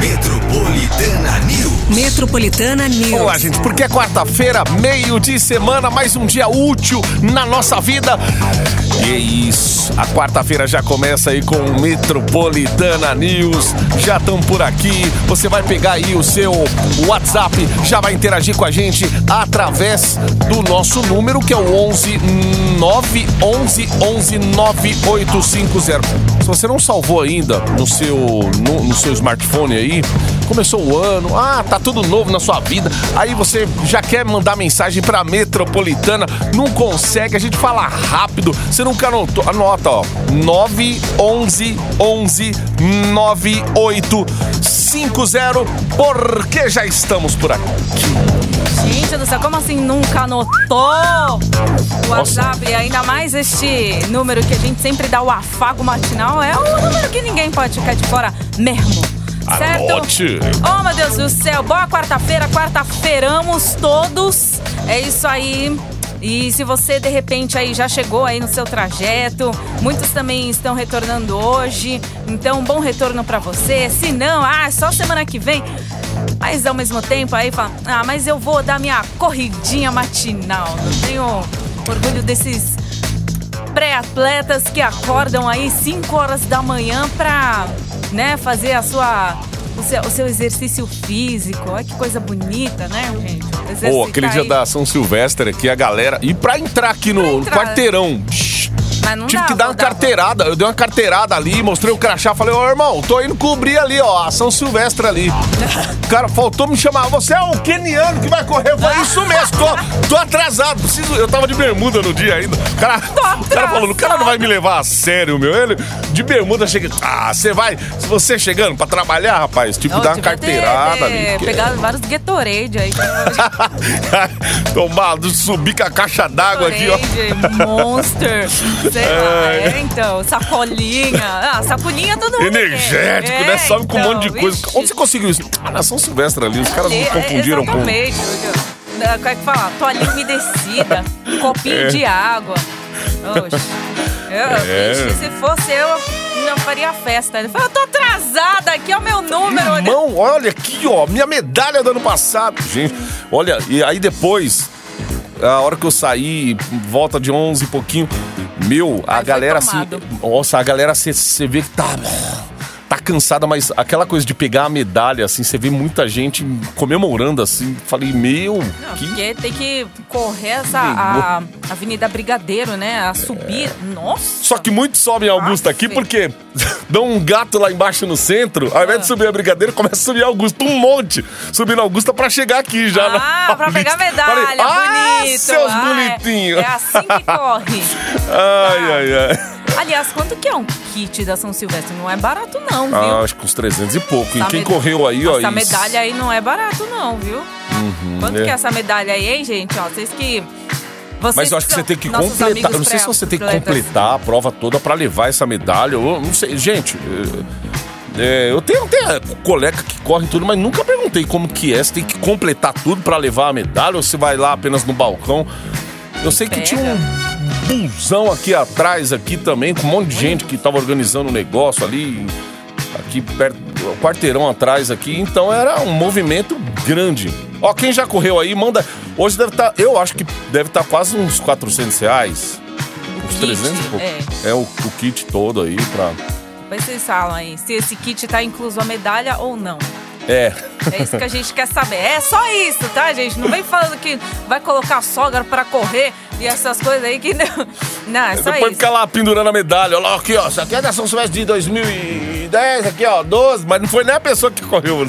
Metropolitana News. Metropolitana News. Olá, gente, porque é quarta-feira, meio de semana, mais um dia útil na nossa vida. E é isso, a quarta-feira já começa aí com o Metropolitana News. Já estão por aqui. Você vai pegar aí o seu WhatsApp, já vai interagir com a gente através do nosso número que é o 11 911 11 9850. Você não salvou ainda no seu no, no seu smartphone aí, começou o ano, ah, tá tudo novo na sua vida. Aí você já quer mandar mensagem pra Metropolitana, não consegue, a gente fala rápido. Você nunca anotou, anota, ó. 911 11 9850, porque já estamos por aqui. Gente do céu, como assim nunca anotou o WhatsApp? E ainda mais este número que a gente sempre dá o afago matinal. É um número que ninguém pode ficar de fora mesmo. Certo? Anote. Oh, meu Deus do céu. Boa quarta-feira. Quarta-feiramos todos. É isso aí. E se você de repente aí já chegou aí no seu trajeto, muitos também estão retornando hoje. Então, bom retorno pra você. Se não, ah, é só semana que vem. Mas ao mesmo tempo aí fala, ah, mas eu vou dar minha corridinha matinal. Não tenho orgulho desses pré-atletas que acordam aí 5 horas da manhã pra, né, fazer a sua o seu, o seu exercício físico. Olha que coisa bonita, né, gente? Pô, Exercitar aquele dia aí. da São Silvestre aqui, a galera. E pra entrar aqui no entrar. quarteirão. shh, Mas não Tive dá, que dar uma dá. carteirada. Eu dei uma carteirada ali, mostrei o crachá. Falei, ô irmão, tô indo cobrir ali, ó, a São Silvestre ali. Cara faltou me chamar. Você é o keniano que vai correr. Eu falei, isso mesmo, tô, tô atrasado. Preciso. Eu tava de bermuda no dia ainda. O cara, o cara falou, o cara não vai me levar a sério, meu. Ele, de bermuda, chega. Ah, você vai. Se você chegando pra trabalhar, rapaz, tipo, Não, dar uma carteirada ter ali. que- Pegado vários Gatorade aí. Tomar, subir com a caixa d'água aqui, ó. Monster, sei lá. Ai. É, então, sacolinha. Ah, sacolinha todo mundo Energético, né? É, Sobe com um então, monte de coisa. vixe. Onde você conseguiu isso? Ah, na São Silvestre ali, os caras não confundiram com. Exatamente. É, Como é que fala? Toalhinha umedecida, copinho É. de água. Oxe. Eu, É. se fosse eu, não faria festa. Ele falou, eu tô atrasada, aqui é o meu número. Irmão, olha aqui, ó, minha medalha do ano passado. Gente, olha, e aí depois, a hora que eu saí, volta de 11 e pouquinho, meu, a Aí galera assim, tomado. nossa, a galera você vê que tá tá cansada, mas aquela coisa de pegar a medalha assim, você vê muita gente comemorando assim. Falei, meu, Não, que porque tem que correr essa a Avenida Brigadeiro, né? A subir. Nossa! Só que muitos sobem Augusta aqui porque dão um gato lá embaixo no centro, ao invés de Ah. subir a Brigadeiro, começa a subir Augusta, um monte, subindo Augusta pra chegar aqui já. Ah, pra pegar Paulista. medalha, Falei, ah, bonito. seus Ah, é- bonitinhos. É, assim que corre. Ai, ai, ai. Aliás, quanto que é um kit da São Silvestre? Não é barato não, viu? Ah, acho que uns 300 e pouco. E Essa quem med- correu aí, ó. Essa isso- medalha aí não é barato não, viu? Quanto é. que é essa medalha aí, hein, gente? Ó, vocês que... Vocês Mas eu acho que você tem que completar. Eu não sei se você tem que completar a prova toda pra levar essa medalha. Eu não sei. Gente, é, eu tenho até colega que corre tudo, mas nunca perguntei como que é. Você tem que completar tudo pra levar a medalha ou você vai lá apenas no balcão? Eu sei que Pega. tinha um busão aqui atrás, aqui também, com um monte de gente que tava organizando um negócio ali, aqui perto, o quarteirão atrás aqui. Então era um movimento grande. Ó, quem já correu aí, manda. Hoje deve estar, eu acho que deve estar quase uns 400 reais. Uns kit, 300 e pouco. é. É, o, o kit todo aí pra. Depois vocês falam aí se esse kit tá incluso a medalha ou não. É. É isso que a gente quer saber. É só isso, tá, gente? Não vem falando que vai colocar a sogra pra correr e essas coisas aí que não. Não, é só Depois isso. fica lá pendurando a medalha. Olha lá, aqui, ó. Isso aqui é da São Silvestre de 2010, aqui, ó, 12. Mas não foi nem a pessoa que correu.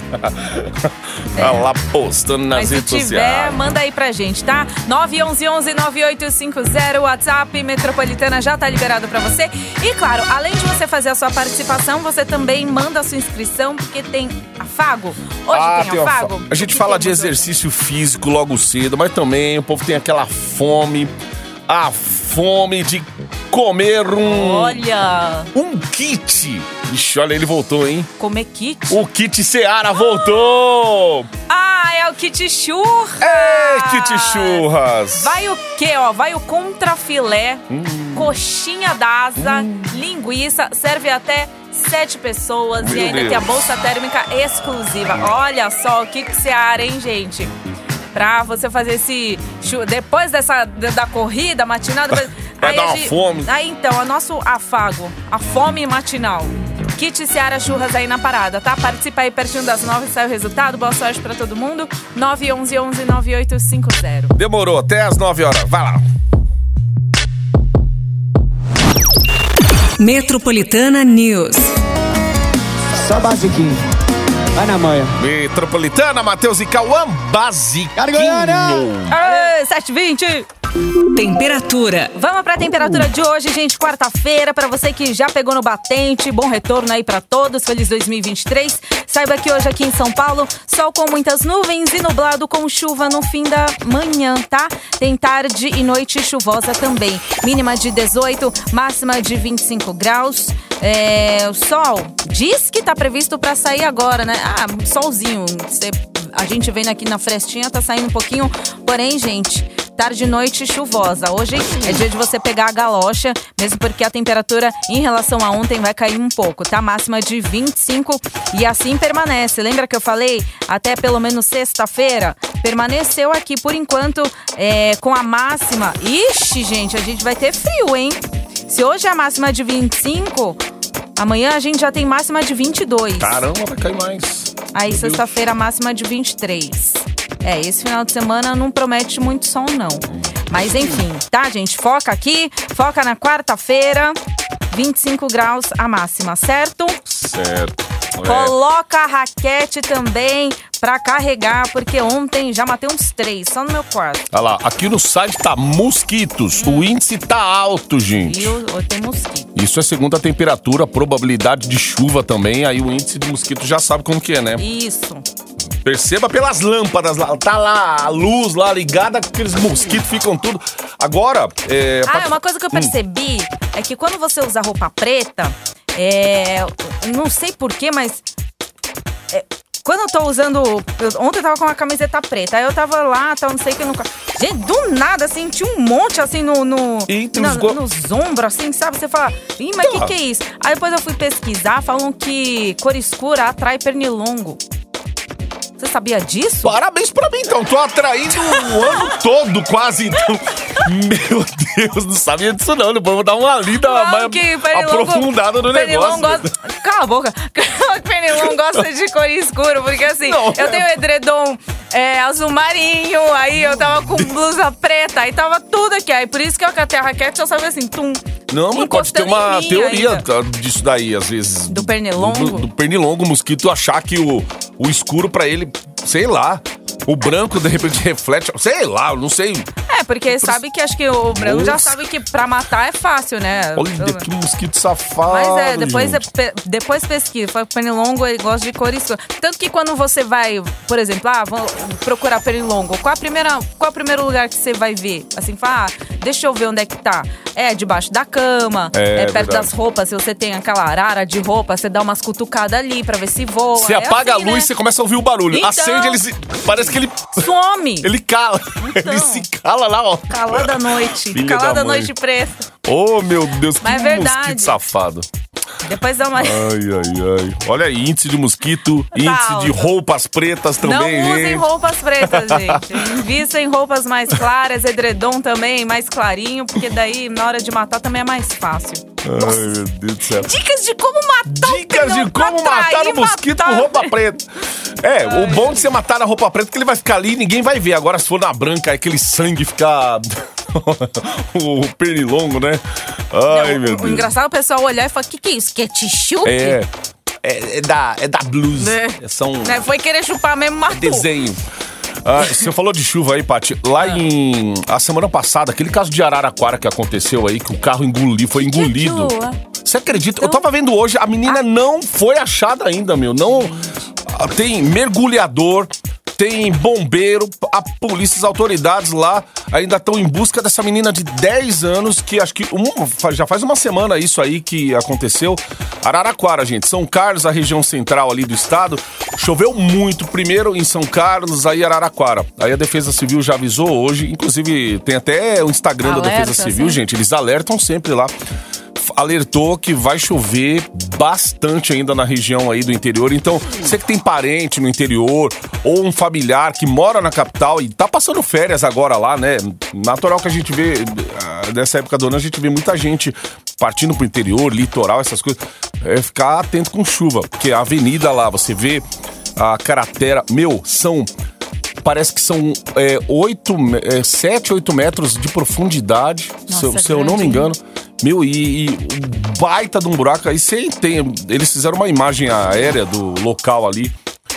Tá lá postando nas Mas se redes tiver, sociais. manda aí pra gente, tá? 911-9850, WhatsApp Metropolitana já tá liberado pra você. E claro, além de você fazer a sua participação, você também manda a sua inscrição, porque tem afago. Hoje Ah, tem afago. fa- A gente fala de temos hoje? exercício físico logo cedo, mas também o povo tem aquela fome, a fome de comer um, Olha, um kit Ixi, olha, ele voltou, hein? Comer kit. O Kit Seara voltou! Ah, é o kit churras. Ei, Kit Churras! Vai o quê, ó? Vai o contrafilé, coxinha d'asa, linguiça, serve até sete pessoas Meu e ainda Deus. tem a bolsa térmica exclusiva. Olha só o que que Seara, hein, gente? Pra você fazer esse... Depois dessa da corrida matinal... depois- Vai aí dar uma gente- fome. Aí então, o nosso afago, a fome matinal. Kit Seara Churras aí na parada, tá? Participa aí pertinho das nove, sai o resultado. Boa sorte pra todo mundo. 911 11 9850. Demorou, até as 9 horas. Vai lá. Metropolitana News. Só basiquinho. Vai na manhã. Metropolitana, Matheus e Cauã, basiquinho. Aê, 720. Temperatura. Vamos pra temperatura de hoje, gente. Quarta-feira, pra você que já pegou no batente. Bom retorno aí pra todos. Feliz 2023. Saiba que hoje aqui em São Paulo, sol com muitas nuvens e nublado com chuva no fim da manhã, tá? Tem tarde e noite chuvosa também. Mínima de 18, máxima de 25 graus. É, o sol diz que tá previsto pra sair agora, né? Ah, solzinho. A gente vendo aqui na frestinha, tá saindo um pouquinho. Porém, gente, tarde e noite chuvosa. Hoje é dia de você pegar a galocha, mesmo porque a temperatura em relação a ontem vai cair um pouco, tá? Máxima de 25 e assim permanece. Lembra que eu falei até pelo menos sexta-feira? Permaneceu aqui por enquanto é, com a máxima. Ixi, gente, a gente vai ter frio, hein? Se hoje é a máxima de 25, amanhã a gente já tem máxima de 22. Caramba, vai cair mais. Aí sexta-feira máxima de 23. É, esse final de semana não promete muito sol, não. Mas enfim, tá, gente? Foca aqui, foca na quarta-feira, 25 graus a máxima, certo? Certo. É. Coloca a raquete também pra carregar, porque ontem já matei uns três, só no meu quarto. Olha lá, aqui no site tá mosquitos. O índice tá alto, gente. Viu? Hoje tem mosquito. Isso é segundo a temperatura, probabilidade de chuva também. Aí o índice de mosquito já sabe como que é, né? Isso. Perceba pelas lâmpadas lá. Tá lá a luz lá ligada, aqueles mosquitos ficam tudo. Agora, é. Ah, pra- uma coisa que eu percebi é que quando você usa roupa preta, é. Não sei porquê, mas. é, quando eu tô usando. eu- ontem eu tava com uma camiseta preta, aí eu tava lá, tal, não sei o que. No, gente, do nada, assim, tinha um monte assim no. no Entre na- os go- nos ombros, assim, sabe? Você fala, ih, mas o que, que é isso? Aí depois eu fui pesquisar, falam que cor escura atrai pernilongo. Você sabia disso? Parabéns pra mim, então. Tô atraindo o ano todo, quase. Então. Meu Deus, não sabia disso não. Depois vou dar uma lida Falam mais que pernilongo- aprofundada no pernilongo negócio. Gosta... Cala a boca. pernilongo gosta de cor escura, porque assim, Não, eu é- tenho edredom é, azul marinho, aí eu tava com blusa preta, aí tava tudo aqui. Aí por isso que eu catei a raquete, eu sabia assim, tum. Não, mas pode ter uma teoria ainda. disso daí, às vezes. Do pernilongo? Do, do pernilongo, o mosquito achar que o, o escuro pra ele, sei lá. O branco de repente reflete, sei lá, eu não sei. É, porque sabe que acho que o branco já sabe que pra matar é fácil, né? Olha que mosquito safado. Mas é, depois, gente. pe- depois pesquisa. Fala que pernilongo ele gosta de cor escura. Tanto que quando você vai, por exemplo, ah, vou procurar pernilongo, qual a primeira, qual é o primeiro lugar que você vai ver? Assim, fala, ah, deixa eu ver onde é que tá. É debaixo da cama, É, é, perto verdade. das roupas. Se você tem aquela arara de roupa, você dá umas cutucadas ali pra ver se voa. Você É apaga assim, a luz, né? você começa a ouvir o barulho. Então. Acende, ele se, parece que ele Some! ele cala. Então. Ele se cala lá, ó. Calada noite. Filha Calada noite preta. Oh, meu Deus, que Mas é verdade. mosquito safado. Depois dá uma. Ai, ai, ai. Olha aí, índice de mosquito, índice de roupas pretas também, Não usem gente. roupas pretas, gente. Invista em roupas mais claras, edredom também, mais clarinho, porque daí na hora de matar também é mais fácil. Ai, meu Deus do céu. Dicas de como matar Dicas o de como matar o mosquito matar. com roupa preta. É, o bom de você matar na roupa preta é que ele vai ficar ali e ninguém vai ver. Agora, se for na branca, aquele sangue ficar. o pernilongo, né? Ai, Não, meu o, o Deus. engraçado é o pessoal olhar e falar: o que, que é isso? Ketchup? É. É, é da, é da blues. Né? São Né, Foi querer chupar mesmo, matou. desenho. Ah, você falou de chuva aí, Paty. Lá em. A semana passada, aquele caso de Araraquara que aconteceu aí, que o carro engoliu, foi engolido. aquilo, é? Você acredita? Eu Então- tava vendo hoje, a menina não foi achada ainda, meu. Não. Ah, Tem mergulhador, tem bombeiro, a polícia, as autoridades lá ainda estão em busca dessa menina de 10 anos que acho que um, já faz uma semana isso aí que aconteceu. Araraquara, gente, São Carlos, a região central ali do estado, choveu muito primeiro em São Carlos, aí Araraquara. Aí a Defesa Civil já avisou hoje, inclusive tem até o Instagram da Alerta, Defesa Civil, sim. gente, eles alertam sempre lá. Alertou que vai chover bastante ainda na região aí do interior. Então, você que tem parente no interior ou um familiar que mora na capital e tá passando férias agora lá, né? Natural que a gente vê, ah, nessa época do ano, a gente vê muita gente partindo pro interior, litoral, essas coisas. É ficar atento com chuva, porque a avenida lá, você vê a cratera. Meu, são parece que são é, 8, 7, 8 metros de profundidade, Nossa, se, eu- é se eu não me engano. Meu, e, e baita de um buraco. Aí você tem. Eles fizeram uma imagem aérea do local ali.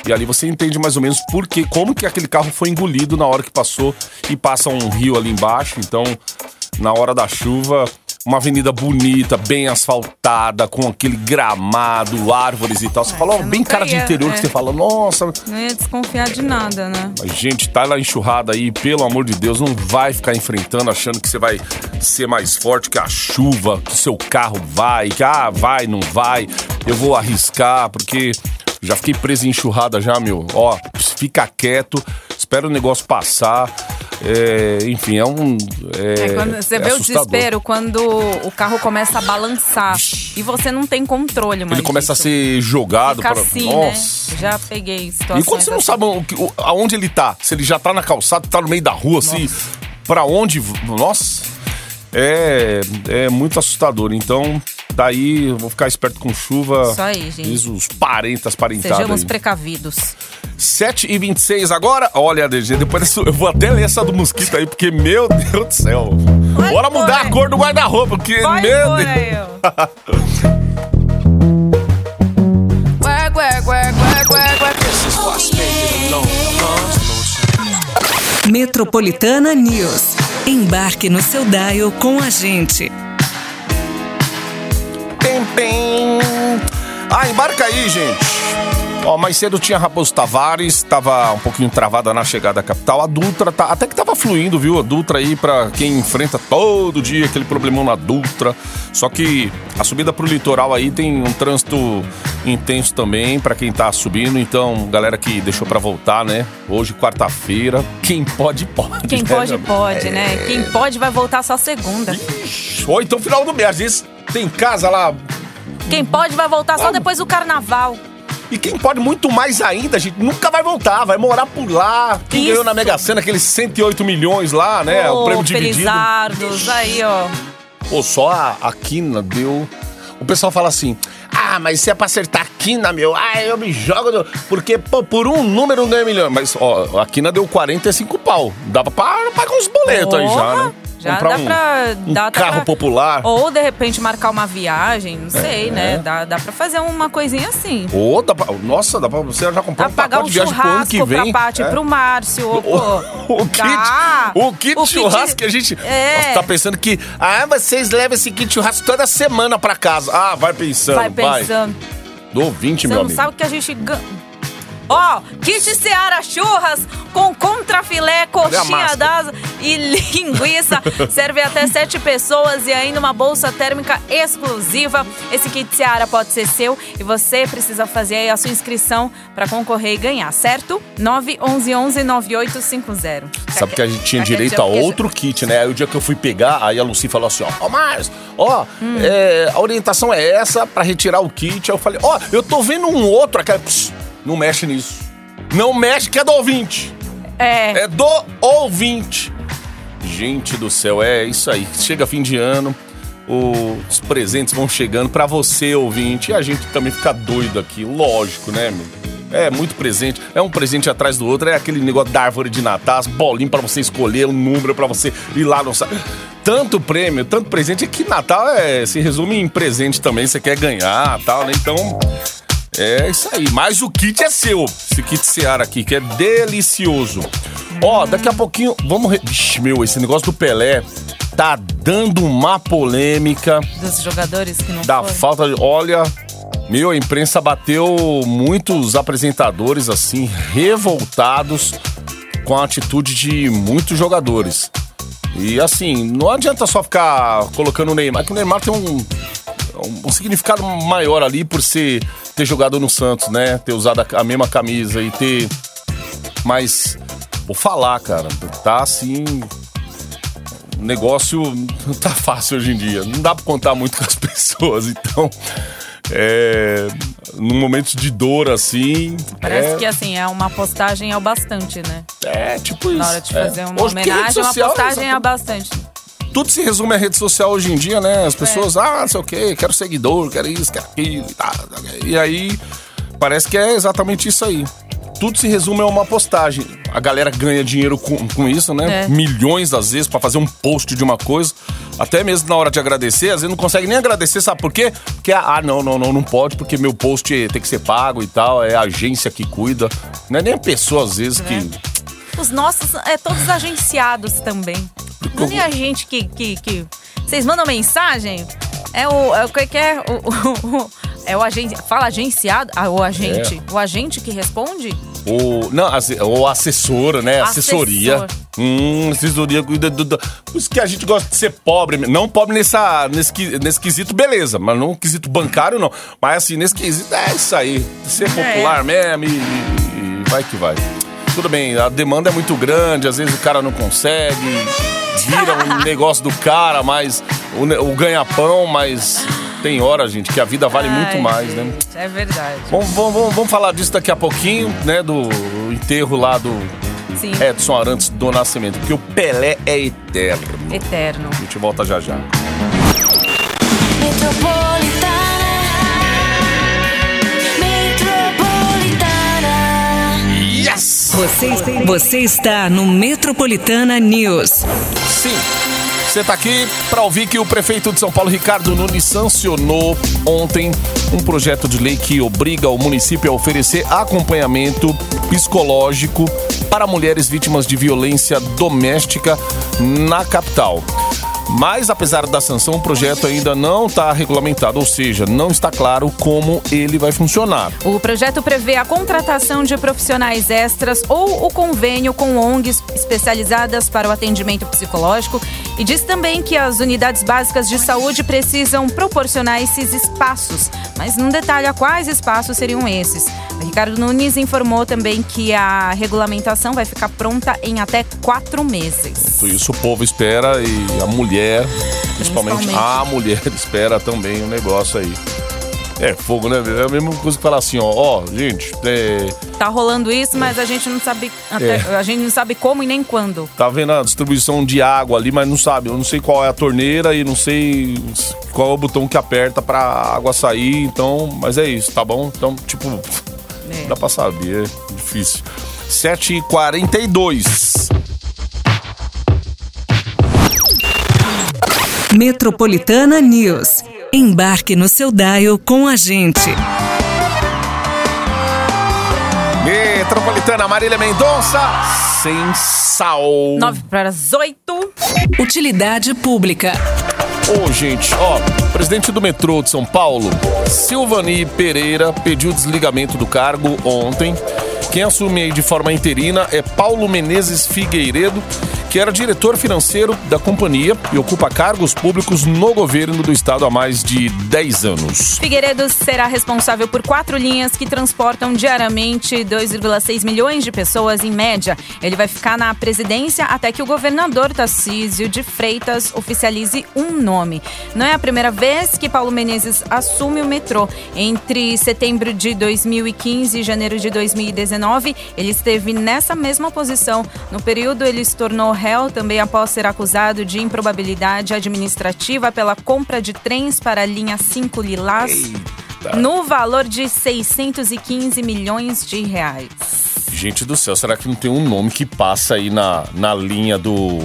E ali você entende mais ou menos por que, como que aquele carro foi engolido na hora que passou e passa um rio ali embaixo. Então, na hora da chuva, uma avenida bonita, bem asfaltada, com aquele gramado, árvores e tal. Você fala, ó, você bem cara de interior que é. você fala, nossa, Não ia desconfiar de nada, né? a gente tá lá enxurrada aí, pelo amor de Deus, não vai ficar enfrentando achando que você vai ser mais forte que a chuva, que o seu carro vai, que ah, vai, não vai. Eu vou arriscar, porque já fiquei preso em enxurrada já, meu. Ó, fica quieto, espera o negócio passar. É, enfim, é um. É, É quando você vê o assustador. desespero quando o carro começa a balançar e você não tem controle mais Ele começa a ser jogado Fica pra. assim, Nossa. né? Já peguei situações E quando você não assim. sabe o o- aonde ele tá, se ele já tá na calçada, tá no meio da rua, assim, pra onde. Nossa, é, é muito assustador. Então, daí eu vou ficar esperto com chuva. Isso aí, gente. Diz os parentas, parentadas. Sejamos aí. precavidos. 7 e 26 agora. Olha, DG, depois dessa- eu vou até ler essa do mosquito aí, porque, meu Deus do céu. Vai Bora por mudar a cor do guarda-roupa, porque, Vai meu Deus. Metropolitana News. Embarque no seu dial com a gente. bing, bing. Ah, embarca aí, gente. Ó, mais cedo tinha Raposo Tavares, tava um pouquinho travada na chegada à capital. A Dutra tá, até que tava fluindo, viu? A Dutra aí pra quem enfrenta todo dia aquele problemão na Dutra. Só que a subida pro litoral aí tem um trânsito intenso também pra quem tá subindo. Então, galera que deixou pra voltar, né? Hoje, quarta-feira, quem pode, pode. Quem né, pode, pode, né? Quem pode vai voltar só segunda. Ou então final do mês. Às vezes tem casa lá Quem pode vai voltar só depois do carnaval. E quem pode muito mais ainda, gente, nunca vai voltar, vai morar por lá. Quem Isso. ganhou na Mega Sena aqueles 108 milhões lá, né? o Ô, prêmio dividido. Felizardos, aí, ó. Pô, só a, a quina deu. O pessoal fala assim: ah, mas se é pra acertar a quina, meu, ah, eu me jogo. no-" Porque, pô, por um número não ganha milhão. Mas, ó, a quina deu 45 pau. Dá pra pa- pagar uns boletos aí já, né? Já Comprar dá um, pra. um dá, dá carro pra- popular. Ou de repente marcar uma viagem, não sei, É. né? Dá, dá pra fazer uma coisinha assim. Ô, dá pra, nossa, dá pra você já comprar Dá um pacote um de viagem pro ano que vem. pra Paty, É. pro Márcio, ou, pô. O kit, o kit churrasco que a gente É. tá pensando que, ah, vocês levam esse kit churrasco toda semana pra casa. Ah, vai pensando, Vai vai. pensando. Do 20, Você meu não amigo. sabe o que a gente Ó, kit Seara Churras com contrafilé, coxinha máscara? das e linguiça. Serve até sete pessoas e ainda uma bolsa térmica exclusiva. Esse kit Seara pode ser seu e você precisa fazer aí a sua inscrição para concorrer e ganhar, certo? 911-9850. Sabe que a gente tinha Aquele direito a que outro kit, né? Aí o dia que eu fui pegar, aí a Lucy falou assim, ó, ó, Márcio, ó, Hum. é, a orientação é essa pra retirar o kit. Aí eu falei, ó, eu tô vendo um outro. Pss, não mexe nisso. Não mexe que é do ouvinte. É, É do ouvinte. Gente do céu, é isso aí. Chega fim de ano, os presentes vão chegando pra você, ouvinte. E a gente também fica doido aqui, lógico, né, meu? É muito presente, é um presente atrás do outro, é aquele negócio da árvore de Natal, as bolinhas pra você escolher, um número pra você ir lá no Tanto prêmio, tanto presente, é que Natal é, se resume em presente também, você quer ganhar tal, né? Então, é isso aí. Mas o kit é seu. Esse kit Seara aqui, que é delicioso. Ó, daqui a pouquinho, vamos. Re... Vixe, meu, esse negócio do Pelé tá dando uma polêmica dos jogadores que não da foram. falta de. Olha, Meu, a imprensa bateu muitos apresentadores assim, revoltados com a atitude de muitos jogadores. E assim, não adianta só ficar colocando o Neymar, que o Neymar tem um, um, um significado maior ali por ser ter jogado no Santos, né? Ter usado a, a mesma camisa e ter. Mas, vou falar, cara, tá assim. O negócio não tá fácil hoje em dia. Não dá pra contar muito com as pessoas, então. É, num momento de dor assim. Parece é, que assim, é uma postagem ao bastante, né? É, tipo isso. Na hora de é. fazer uma Hoje, porque rede homenagem, uma postagem é ao bastante. Tudo se resume à rede social hoje em dia, né? É. As pessoas, ah, não sei o quê, quero seguidor, quero isso, quero aquilo e tal. E aí, parece que é exatamente isso aí. Tudo se resume a uma postagem. A galera ganha dinheiro com, com isso, né? É. Milhões às vezes pra fazer um post de uma coisa. Até mesmo na hora de agradecer, às vezes não consegue nem agradecer, sabe por quê? Porque, ah, não, não, não, não pode, porque meu post tem que ser pago e tal, é a agência que cuida. Não é nem a pessoa, às vezes, que. Os nossos, é todos agenciados também. Não é nem a gente que, que, que- Vocês mandam mensagem? É o. É o que é? O, o- o- é o agente. Fala agenciado? Ah, o agente. É. O agente que responde? O, não, asse- ou assessora, né? Assessoria. Assessor. Hum, assessoria cuida do, do- Por isso que a gente gosta de ser pobre. Não pobre nessa, nesse, nesse quesito, beleza. Mas não quesito bancário, não. Mas assim, nesse quesito, é isso aí. Ser popular mesmo e, e- e vai que vai. Tudo bem, a demanda é muito grande, às vezes o cara não consegue, vira um negócio do cara, mas o, o ganha-pão, mas tem hora, gente, que a vida vale muito Ai, mais, gente, né? É verdade. Vamos, vamos, vamos- falar disso daqui a pouquinho, né? Do enterro lá do Sim. Edson Arantes do Nascimento, porque o Pelé é eterno. Eterno. A gente volta já já. Yes! Você, você está no Metropolitana News. Sim. Você está aqui para ouvir que o prefeito de São Paulo, Ricardo Nunes, sancionou ontem um projeto de lei que obriga o município a oferecer acompanhamento psicológico para mulheres vítimas de violência doméstica na capital. Mas, apesar da sanção, o projeto ainda não está regulamentado, ou seja, não está claro como ele vai funcionar. O projeto prevê a contratação de profissionais extras ou o convênio com ONGs especializadas para o atendimento psicológico e diz também que as unidades básicas de saúde precisam proporcionar esses espaços, mas não detalha quais espaços seriam esses. O Ricardo Nunes informou também que a regulamentação vai ficar pronta em até quatro meses. Isso o povo espera e a mulher, principalmente, Principalmente. a mulher espera também o negócio aí. É fogo, né? É a mesma coisa que falar assim, ó, ó, gente, é, Tá rolando isso, mas a gente não sabe até- É. a gente não sabe como e nem quando. tá vendo a distribuição de água ali, mas não sabe, eu não sei qual é a torneira e não sei qual é o botão que aperta pra água sair, então, mas é isso, tá bom? Então, tipo, É. dá pra saber, é difícil. 7h42. Metropolitana News. Embarque no seu dial com a gente. Metropolitana Marília Mendonça, sem sal. Nove para as oito. Utilidade pública. Ô, gente, ó, presidente do metrô de São Paulo, Silvani Pereira, pediu desligamento do cargo ontem. Quem assume aí de forma interina é Paulo Menezes Figueiredo, que era diretor financeiro da companhia e ocupa cargos públicos no governo do estado há mais de 10 anos. Figueiredo será responsável por quatro linhas que transportam diariamente 2,6 milhões de pessoas em média. Ele vai ficar na presidência até que o governador Tarcísio de Freitas oficialize um nome. Não é a primeira vez que Paulo Menezes assume o metrô. Entre setembro de 2015 e janeiro de 2019, ele esteve nessa mesma posição. No período, ele se tornou réu também após ser acusado de improbabilidade administrativa pela compra de trens para a linha 5 Lilás no valor de 615 milhões de reais. Gente do céu, será que não tem um nome que passa aí na, na linha do.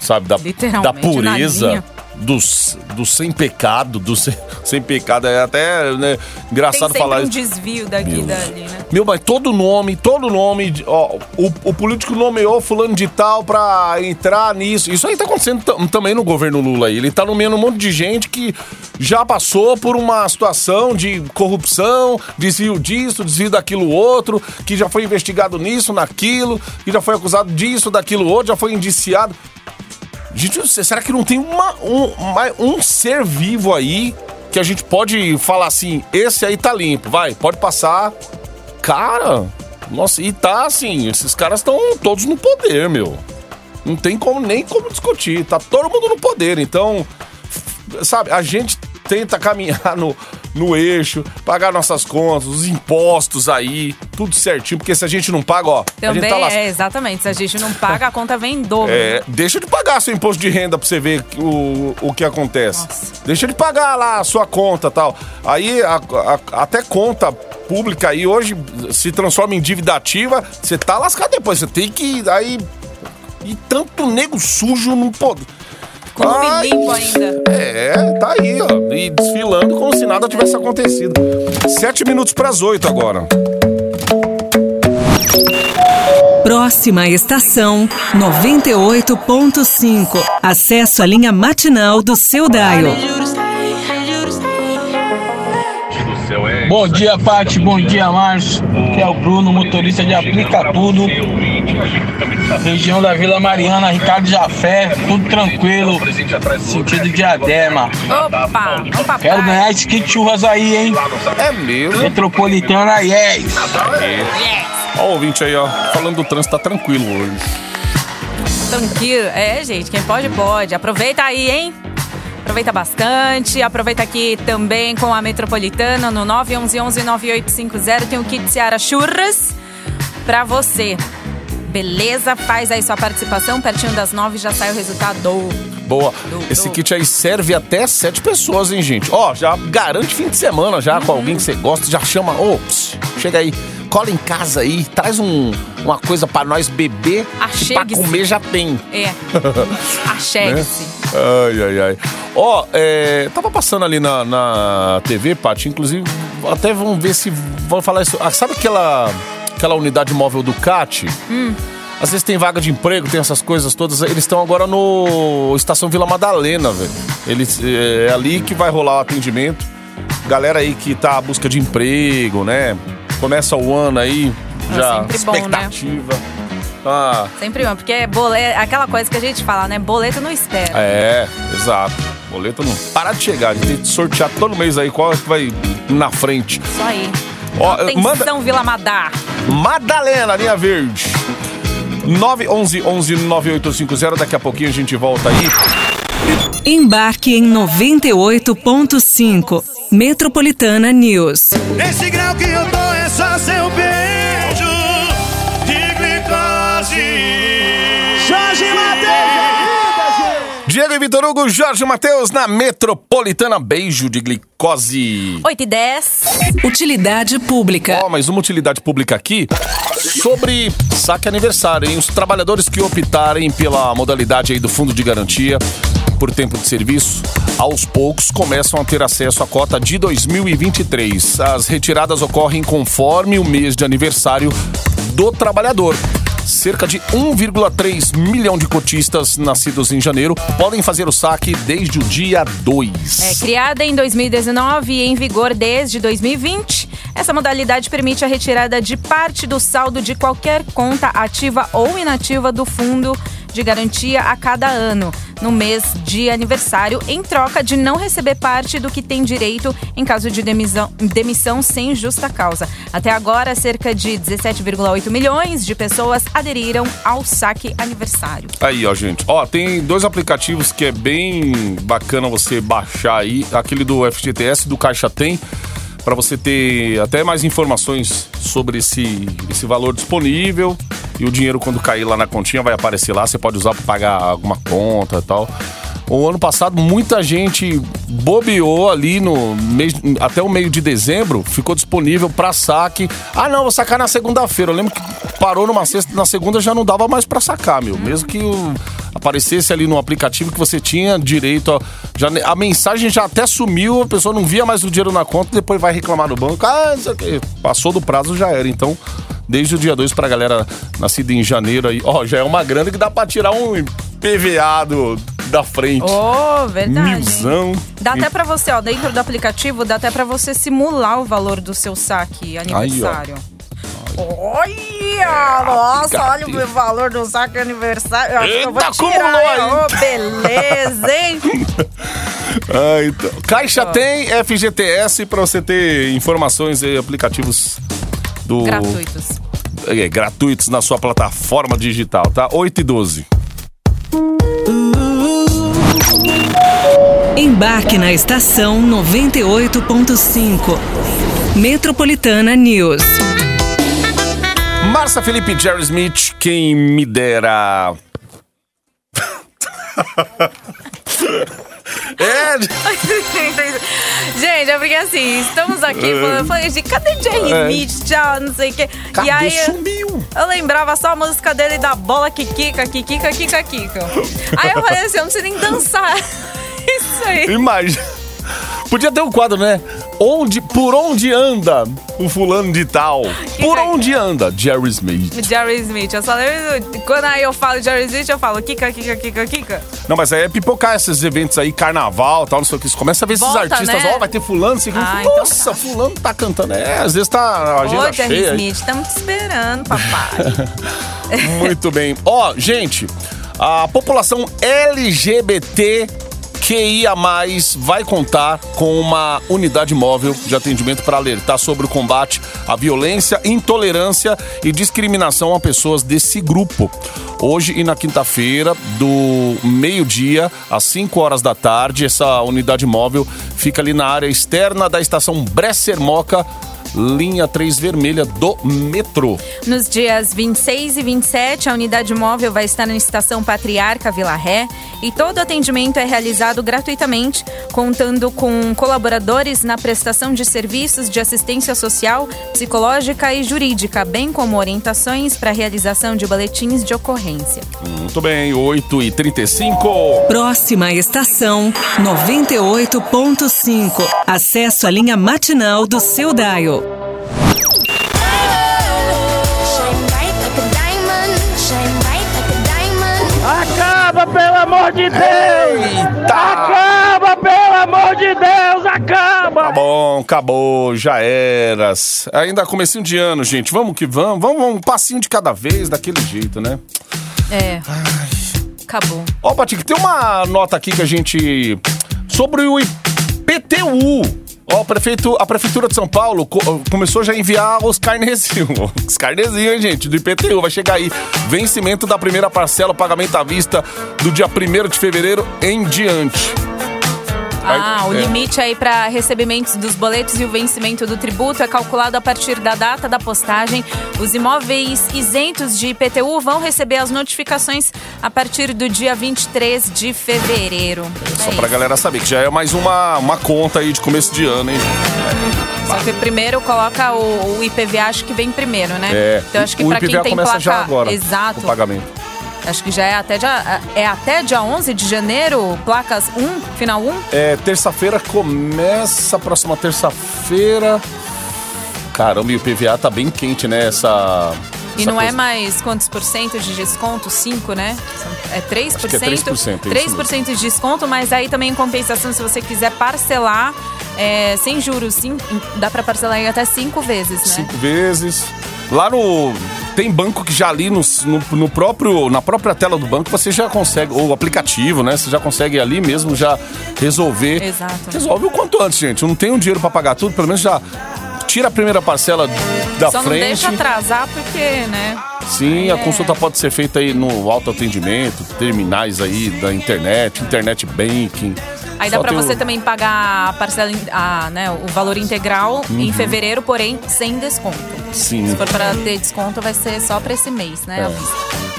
Sabe, da, da pureza? Dos, dos sem pecado, dos sem, sem pecado. É até né, engraçado falar um isso. desvio daqui e dali, né? Meu, mas todo nome, todo nome, ó, o, o político nomeou fulano de tal pra entrar nisso. Isso aí tá acontecendo tam- também no governo Lula aí. Ele tá nomeando um monte de gente que já passou por uma situação de corrupção, desvio disso, desvio daquilo outro, que já foi investigado nisso, naquilo, que já foi acusado disso, daquilo outro, já foi indiciado. Gente, será que não tem uma, um, um ser vivo aí que a gente pode falar assim, esse aí tá limpo, vai, pode passar. Cara, nossa, e tá assim, esses caras estão todos no poder, meu. Não tem como nem como discutir, tá todo mundo no poder, então, sabe, a gente tenta caminhar no, no eixo, pagar nossas contas, os impostos aí, tudo certinho, porque se a gente não paga, ó, a Também tá lá. é, exatamente. Se a gente não paga, a conta vem em dobro. É, deixa de pagar seu imposto de renda pra você ver o, o que acontece. Nossa. Deixa de pagar lá a sua conta tal. Aí a- a- até conta pública aí hoje se transforma em dívida ativa, você tá lascado depois. Você tem que. Aí. E tanto nego sujo não pode. Com nome Ai, limpo ainda. É, tá aí, ó. E desfilando como se nada tivesse acontecido. Sete minutos pras oito agora. Próxima estação 98.5. Acesso à linha matinal do seu Daio. Bom dia, Pati. Bom dia, Márcio. Aqui é o Bruno, motorista de Aplica Tudo. Região da Vila Mariana, Ricardo Jafé, tudo tranquilo. Sentido diadema. Opa, opa, Quero ganhar esse kit churras aí, hein? É mesmo. Metropolitana, yes! Ó, o ouvinte aí, ó. Falando do trânsito, tá tranquilo hoje. Tranquilo. É, gente, quem pode, pode. Aproveita aí, hein? Aproveita bastante. Aproveita aqui também com a Metropolitana no 911-9850. Tem o kit Seara Churras pra você. Beleza? Faz aí sua participação. Pertinho das nove já sai o resultado. Boa. Do- Esse do- kit aí serve até sete pessoas, hein, gente? Ó, já garante fim de semana já com alguém que você gosta. Já chama. Ô, ps, chega aí. Cola em casa aí. Traz um, uma coisa pra nós beber. e pra Achegue-se. comer já tem. É. Achegue-se. Ai, ai, ai. Ó, é, tava passando ali na, na TV, Paty, inclusive, até vamos ver se vão falar isso. Ah, sabe aquela, aquela unidade móvel do CAT? Às vezes tem vaga de emprego, tem essas coisas todas. Eles estão agora no Estação Vila Madalena, velho. Eles, é, é ali que vai rolar o atendimento. Galera aí que tá à busca de emprego, né? Começa o ano aí, É já sempre bom, né? Ah, Sempre bom, porque é boleto, aquela coisa que a gente fala, né? Boleto não espera. É, exato. Boleto não para de chegar. A gente tem que sortear todo mês aí qual é que vai na frente. Isso aí. Ó, Atenção, manda- Vila Madar. Madalena, linha verde. 911 11 9850. Daqui a pouquinho a gente volta aí. Embarque em 98.5. Metropolitana News. Esse grau que eu tô é só seu beijo Diego e Vitor Hugo, Jorge Matheus na Metropolitana. Beijo de glicose. 8 e 10. Utilidade pública. Ó, mais uma utilidade pública aqui sobre saque aniversário, hein? Os trabalhadores que optarem pela modalidade aí do fundo de garantia por tempo de serviço, aos poucos começam a ter acesso à cota de 2023. As retiradas ocorrem conforme o mês de aniversário do trabalhador. Cerca de 1,3 milhão de cotistas nascidos em janeiro podem fazer o saque desde o dia 2. É, criada em 2019 e em vigor desde 2020, essa modalidade permite a retirada de parte do saldo de qualquer conta ativa ou inativa do fundo de garantia a cada ano, no mês de aniversário, em troca de não receber parte do que tem direito em caso de demissão, demissão sem justa causa. Até agora, cerca de 17,8 milhões de pessoas aderiram ao saque aniversário. Aí, ó, gente. Ó, tem dois aplicativos que é bem bacana você baixar aí. Aquele do FGTS, do Caixa Tem, para você ter até mais informações sobre esse, esse valor disponível. E o dinheiro, quando cair lá na continha, vai aparecer lá. Você pode usar para pagar alguma conta e tal. O ano passado muita gente bobeou ali no até o meio de dezembro, ficou disponível para saque. Ah, não, vou sacar na segunda-feira. Eu lembro que parou numa sexta, na segunda já não dava mais para sacar, meu. Mesmo que o, aparecesse ali no aplicativo que você tinha direito a, já, a mensagem já até sumiu, a pessoa não via mais o dinheiro na conta, depois vai reclamar no banco. Ah, isso aqui. passou do prazo já era. Então, desde o dia 2 pra galera nascida em janeiro aí, ó, já é uma grana que dá pra tirar um PVA do, da frente. Oh, verdade. Milzão. Dá até pra você, ó, dentro do aplicativo, dá até pra você simular o valor do seu saque aniversário. Olha! Nossa, olha o valor do saque aniversário. Eu acho que eu vou tirar. Ô, beleza, hein? Ah, então. Caixa tem FGTS pra você ter informações e aplicativos do. Gratuitos. É, gratuitos na sua plataforma digital, tá? 8 e 12. Embarque na estação 98.5. Metropolitana News. Marcia Felipe Jerry Smith, quem me dera. é, Gente, é porque assim, estamos aqui falando, eu falei, gente, cadê Jerry É. Smith? Tchau, não sei o quê. Cadê? E aí, Sumiu. eu lembrava só a música dele da bola Kikika, Kikika, Kika, Kika. Aí eu falei assim, eu não sei nem dançar. Isso aí. imagina. Podia ter um quadro, né? Onde, por onde anda o fulano de tal? Por é? onde anda Jerry Smith? Jerry Smith, eu só lembro. Quando aí eu falo Jerry Smith, eu falo Kika, Kika, Kika, Kika. Não, mas aí é pipocar esses eventos aí, carnaval tal, não sei o que. Você começa a ver esses Volta, artistas, né? ó, vai ter fulano, assim, Ah, então nossa, tá. fulano tá cantando. É, às vezes tá a agenda Ô, Jerry cheia. aí. Smith, estamos te esperando, papai. Muito bem. Ó, gente, a população LGBT QIA+, vai contar com uma unidade móvel de atendimento para alertar sobre o combate à violência, intolerância e discriminação a pessoas desse grupo. Hoje e na quinta-feira, do meio-dia às 5 horas da tarde, essa unidade móvel fica ali na área externa da estação Bresser Moca, linha 3 vermelha do metrô. Nos dias 26 e 27, a unidade móvel vai estar na estação Patriarca Vila Ré e todo atendimento é realizado gratuitamente, contando com colaboradores na prestação de serviços de assistência social, psicológica e jurídica, bem como orientações para a realização de boletins de ocorrência. Muito bem, 8 e 35 Próxima estação 98.5. Acesso à linha matinal do seu Dial. Acaba, pelo amor de Deus! Acaba, pelo amor de Deus! Acaba! Tá bom, acabou, já eras. Ainda comecinho de ano, gente. Vamos que vamos. Vamos, vamos, um passinho de cada vez, daquele jeito, né? É. Acabou. Ó, Patrick, tem uma nota aqui que a gente. Sobre o IPTU. Ó, o prefeito, a Prefeitura de São Paulo co- começou já a enviar os carnezinhos. Os carnezinhos, hein, gente, do IPTU. Vai chegar aí. Vencimento da primeira parcela, pagamento à vista do dia 1 de fevereiro em diante. Ah, o É. limite aí para recebimentos dos boletos e o vencimento do tributo é calculado a partir da data da postagem. Os imóveis isentos de IPTU vão receber as notificações a partir do dia 23 de fevereiro. Só É isso. galera saber que já é mais uma, uma conta aí de começo de ano, hein? Só que primeiro coloca o, o IPVA, acho que vem primeiro, né? É. Então acho que para quem tem placa já agora. exato, O pagamento. Acho que já é até dia é até dia 11 de janeiro, placas 1, final 1. É, terça-feira começa, próxima terça-feira. Caramba, e o PVA tá bem quente, né? Essa. E essa não é coisa. mais quantos por cento de desconto? 5, né? É 3%? Acho que é 3%, é isso 3% de desconto, mas aí também em compensação, se você quiser parcelar é, sem juros, sim, dá pra parcelar em até 5 vezes, né? Cinco vezes. Lá no. Tem banco que já ali no, no, no próprio, na própria tela do banco você já consegue, ou aplicativo, né? Você já consegue ali mesmo já resolver. Exato. Resolve o quanto antes, gente. Eu não tenho dinheiro pra pagar tudo, pelo menos já tira a primeira parcela da Só não frente. deixa atrasar porque, né? Sim, a É. consulta pode ser feita aí no autoatendimento, terminais aí da internet, internet banking. Aí dá o- você também pagar a parcela, a, né, o valor integral Uhum. em fevereiro, porém sem desconto. Sim. Se for para ter desconto, vai ser só pra esse mês, né? É.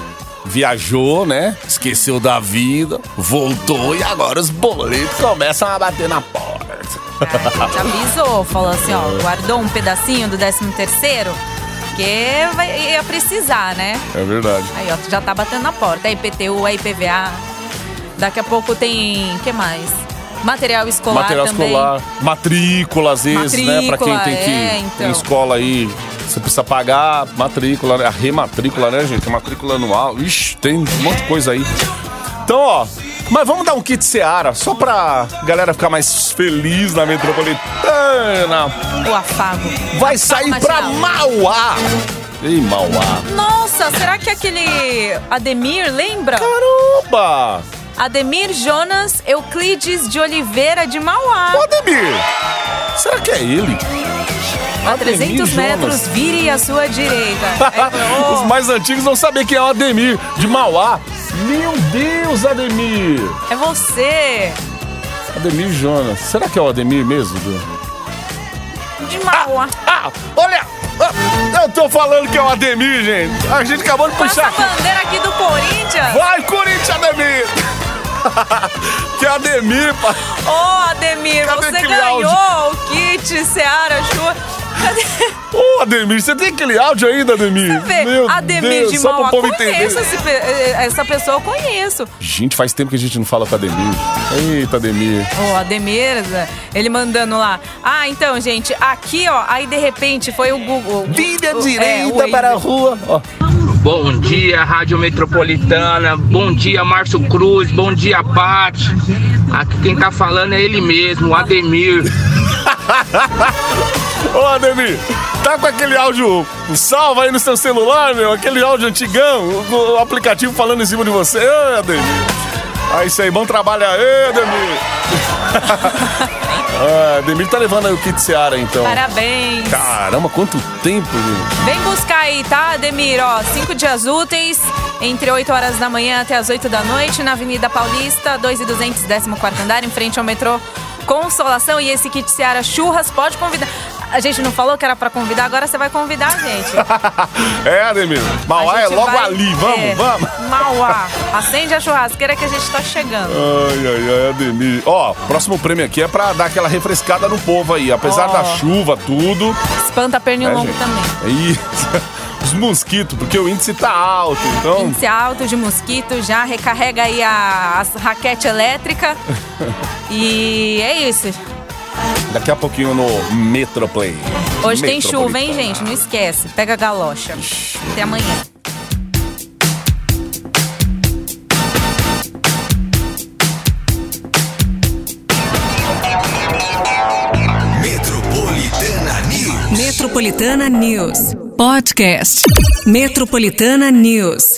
viajou, né? Esqueceu da vida, voltou e agora os boletos começam a bater na porta. A gente avisou, falou assim, ó, guardou um pedacinho do 13 terceiro, porque vai, ia precisar, né? É verdade. Aí, ó, já tá batendo na porta. É IPTU, é IPVA. Daqui a pouco tem, o que mais? Material escolar Material também. escolar, matrícula às vezes, né? Pra quem Matrícula, tem que é, então. em escola aí, você precisa pagar matrícula, né? a rematrícula, né, gente? A matrícula anual. Ixi, tem um monte de coisa aí. Então, ó, mas vamos dar um kit Seara, só pra galera ficar mais feliz na metropolitana. O afago. Vai Afago sair pra matinal. Mauá. Ei, Mauá. Nossa, será que aquele Ademir lembra? Caramba! Ademir Jonas Euclides de Oliveira de Mauá. Ô, Ademir, será que é ele? A Ademir 300 Jonas. metros, vire à sua direita. É, Os oh, mais antigos não sabem quem é o Ademir, de Mauá. Meu Deus, Ademir! é você, Ademir Jonas. Será que é o Ademir mesmo? De Mauá. Ah, olha! Ah, Eu tô falando que é o Ademir, gente. A gente acabou de essa puxar. bandeira aqui do Corinthians. Vai! que Ademir, pai. Ô, Ademir, Cadê você ganhou áudio? o kit Seara Chua. Cadê? Ô, Ademir, você tem aquele áudio ainda, Ademir? Vê, Meu Ademir Deus, de Mauá. povo Conheço esse eh, essa pessoa, eu conheço. Gente, faz tempo que a gente não fala com Ademir. Eita, Ademir. Ô, Ademir, ele mandando lá. Ah, então, gente, aqui, ó, aí de repente foi o Google. O- é, direita o para a rua. Ó. Bom dia, Rádio Metropolitana. Bom dia, Márcio Cruz. Bom dia, Paty. Aqui quem tá falando é ele mesmo, o Ademir. Ô, Ademir, tá com aquele áudio salvo aí no seu celular, meu? Aquele áudio antigão, o, o aplicativo falando em cima de você. Ô, Ademir. Ah, isso aí, bom trabalho aí, Ademir. ah, Ademir tá levando aí o kit Seara, então. Parabéns. Caramba, quanto tempo, gente. Vem buscar aí, tá, Ademir? Ó, cinco dias úteis, entre 8 horas da manhã até as 8 da noite, na Avenida Paulista, 2 e 200, 14 andar, em frente ao metrô Consolação. E esse kit Seara Churras, pode convidar. A gente não falou que era pra convidar, agora você vai convidar a gente. é, Ademir. Mauá é logo vai- ali. Vamos, é, vamos. Mauá. Acende a churrasqueira que a gente tá chegando. Ai, ai, ai, Ademir. Ó, próximo prêmio aqui é pra dar aquela refrescada no povo aí. Apesar Ó. da chuva, tudo. Espanta pernilongo gente. também. É isso. Os mosquitos, porque o índice tá alto, então. Índice alto de mosquito, já recarrega aí a, a raquete elétrica. e é isso. Daqui a pouquinho no Metroplay. Hoje tem chuva, hein, gente? Não esquece. Pega a galocha. Até amanhã. Metropolitana News. Metropolitana News. Podcast. Metropolitana News.